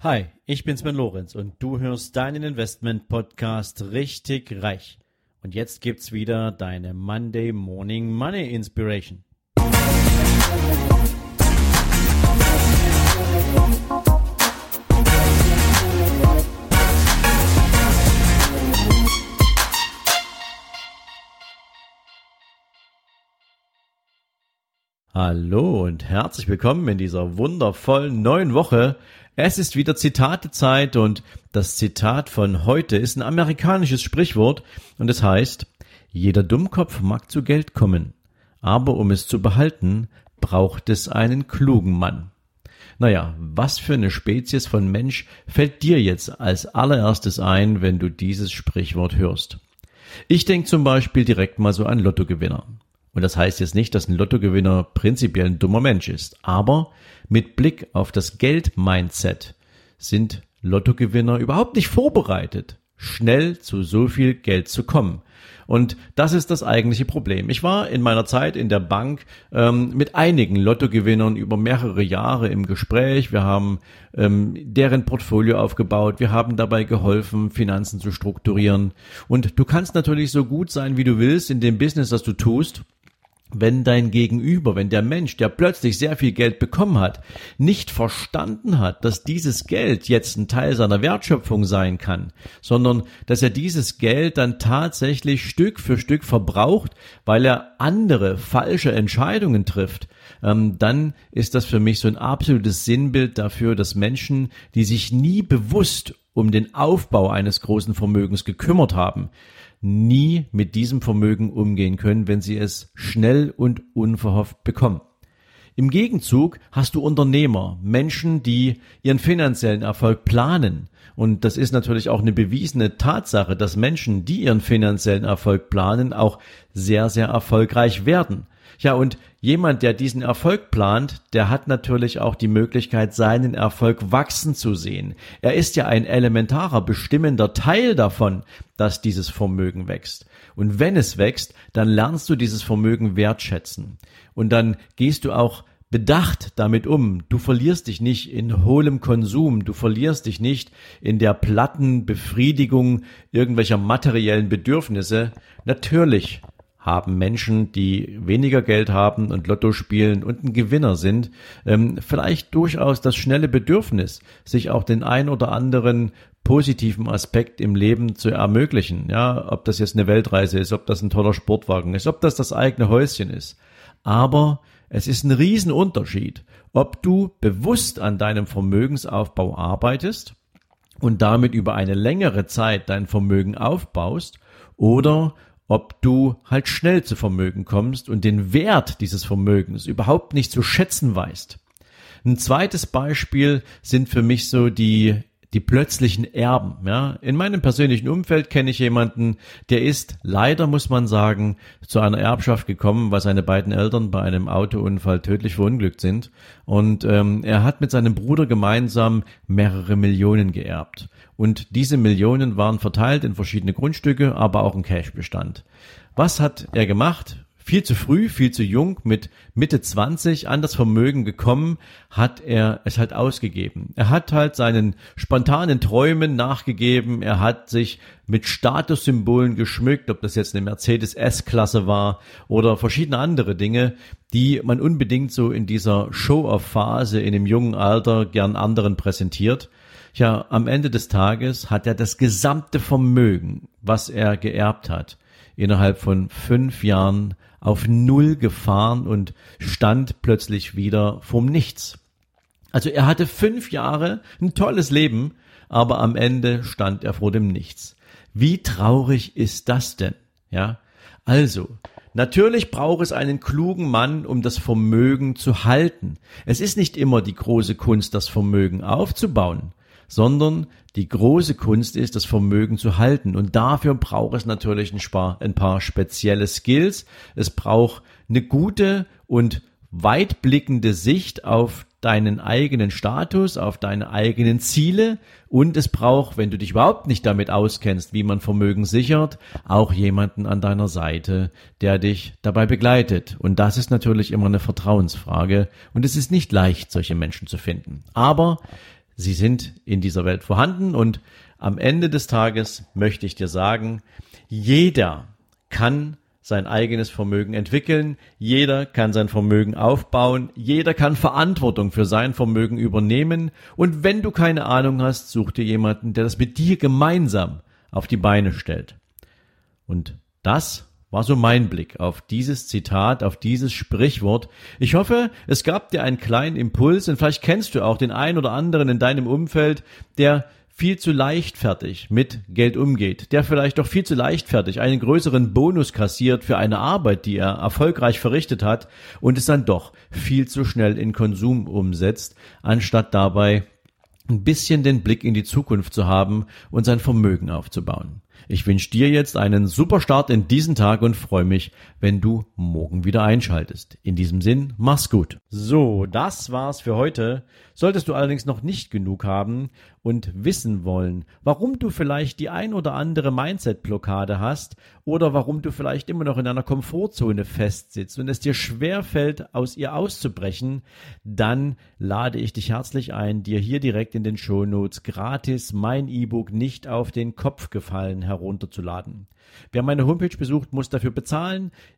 Hi, ich bin Sven Lorenz und du hörst deinen Investment Podcast richtig reich. Und jetzt gibt's wieder deine Monday Morning Money Inspiration. Hallo und herzlich willkommen in dieser wundervollen neuen Woche. Es ist wieder Zitatezeit und das Zitat von heute ist ein amerikanisches Sprichwort und es heißt, jeder Dummkopf mag zu Geld kommen, aber um es zu behalten, braucht es einen klugen Mann. Naja, was für eine Spezies von Mensch fällt dir jetzt als allererstes ein, wenn du dieses Sprichwort hörst? Ich denke zum Beispiel direkt mal so an Lottogewinner. Und das heißt jetzt nicht, dass ein Lottogewinner prinzipiell ein dummer Mensch ist. Aber mit Blick auf das Geld-Mindset sind Lottogewinner überhaupt nicht vorbereitet, schnell zu so viel Geld zu kommen. Und das ist das eigentliche Problem. Ich war in meiner Zeit in der Bank ähm, mit einigen Lottogewinnern über mehrere Jahre im Gespräch. Wir haben ähm, deren Portfolio aufgebaut. Wir haben dabei geholfen, Finanzen zu strukturieren. Und du kannst natürlich so gut sein, wie du willst in dem Business, das du tust wenn dein Gegenüber, wenn der Mensch, der plötzlich sehr viel Geld bekommen hat, nicht verstanden hat, dass dieses Geld jetzt ein Teil seiner Wertschöpfung sein kann, sondern dass er dieses Geld dann tatsächlich Stück für Stück verbraucht, weil er andere falsche Entscheidungen trifft, ähm, dann ist das für mich so ein absolutes Sinnbild dafür, dass Menschen, die sich nie bewusst um den Aufbau eines großen Vermögens gekümmert haben, nie mit diesem Vermögen umgehen können, wenn sie es schnell und unverhofft bekommen. Im Gegenzug hast du Unternehmer, Menschen, die ihren finanziellen Erfolg planen. Und das ist natürlich auch eine bewiesene Tatsache, dass Menschen, die ihren finanziellen Erfolg planen, auch sehr, sehr erfolgreich werden. Ja, und jemand, der diesen Erfolg plant, der hat natürlich auch die Möglichkeit, seinen Erfolg wachsen zu sehen. Er ist ja ein elementarer, bestimmender Teil davon, dass dieses Vermögen wächst. Und wenn es wächst, dann lernst du dieses Vermögen wertschätzen. Und dann gehst du auch bedacht damit um. Du verlierst dich nicht in hohlem Konsum, du verlierst dich nicht in der platten Befriedigung irgendwelcher materiellen Bedürfnisse. Natürlich haben Menschen, die weniger Geld haben und Lotto spielen und ein Gewinner sind, ähm, vielleicht durchaus das schnelle Bedürfnis, sich auch den ein oder anderen positiven Aspekt im Leben zu ermöglichen. Ja, ob das jetzt eine Weltreise ist, ob das ein toller Sportwagen ist, ob das das eigene Häuschen ist. Aber es ist ein Riesenunterschied, ob du bewusst an deinem Vermögensaufbau arbeitest und damit über eine längere Zeit dein Vermögen aufbaust oder ob du halt schnell zu Vermögen kommst und den Wert dieses Vermögens überhaupt nicht zu schätzen weißt. Ein zweites Beispiel sind für mich so die die plötzlichen Erben. Ja, in meinem persönlichen Umfeld kenne ich jemanden, der ist leider muss man sagen zu einer Erbschaft gekommen, weil seine beiden Eltern bei einem Autounfall tödlich verunglückt sind und ähm, er hat mit seinem Bruder gemeinsam mehrere Millionen geerbt. Und diese Millionen waren verteilt in verschiedene Grundstücke, aber auch in Cashbestand. Was hat er gemacht? Viel zu früh, viel zu jung, mit Mitte 20 an das Vermögen gekommen, hat er es halt ausgegeben. Er hat halt seinen spontanen Träumen nachgegeben, er hat sich mit Statussymbolen geschmückt, ob das jetzt eine Mercedes S-Klasse war oder verschiedene andere Dinge, die man unbedingt so in dieser Show-off-Phase in dem jungen Alter gern anderen präsentiert. Ja, am Ende des Tages hat er das gesamte Vermögen, was er geerbt hat, innerhalb von fünf Jahren auf Null gefahren und stand plötzlich wieder vom Nichts. Also er hatte fünf Jahre ein tolles Leben, aber am Ende stand er vor dem Nichts. Wie traurig ist das denn? Ja, also, Natürlich braucht es einen klugen Mann, um das Vermögen zu halten. Es ist nicht immer die große Kunst, das Vermögen aufzubauen sondern die große Kunst ist, das Vermögen zu halten. Und dafür braucht es natürlich ein paar, spezielle Skills. Es braucht eine gute und weitblickende Sicht auf deinen eigenen Status, auf deine eigenen Ziele und es braucht, wenn du dich überhaupt nicht damit auskennst, wie man Vermögen sichert, auch jemanden an deiner Seite, der dich dabei begleitet. Und das ist natürlich immer eine Vertrauensfrage und es ist nicht leicht, solche Menschen zu finden. Aber sie sind in dieser Welt vorhanden und am Ende des Tages möchte ich dir sagen, jeder kann sein eigenes Vermögen entwickeln, jeder kann sein Vermögen aufbauen, jeder kann Verantwortung für sein Vermögen übernehmen und wenn du keine Ahnung hast, such dir jemanden, der das mit dir gemeinsam auf die Beine stellt. Und das war so mein Blick auf dieses Zitat, auf dieses Sprichwort. Ich hoffe, es gab dir einen kleinen Impuls und vielleicht kennst du auch den einen oder anderen in deinem Umfeld, der viel zu leichtfertig mit Geld umgeht, der vielleicht doch viel zu leichtfertig einen größeren Bonus kassiert für eine Arbeit, die er erfolgreich verrichtet hat und es dann doch viel zu schnell in Konsum umsetzt, anstatt dabei ein bisschen den Blick in die Zukunft zu haben und sein Vermögen aufzubauen. Ich wünsche dir jetzt einen super Start in diesen Tag und freue mich, wenn du morgen wieder einschaltest. In diesem Sinn, mach's gut. So, das war's für heute. Solltest du allerdings noch nicht genug haben und wissen wollen, warum du vielleicht die ein oder andere Mindset-Blockade hast oder warum du vielleicht immer noch in einer Komfortzone festsitzt und es dir schwer fällt, aus ihr auszubrechen, dann lade ich dich herzlich ein, dir hier direkt in den Shownotes gratis mein E-Book nicht auf den Kopf gefallen herunterzuladen. Wer meine Homepage besucht, muss dafür bezahlen.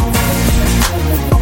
Thank you.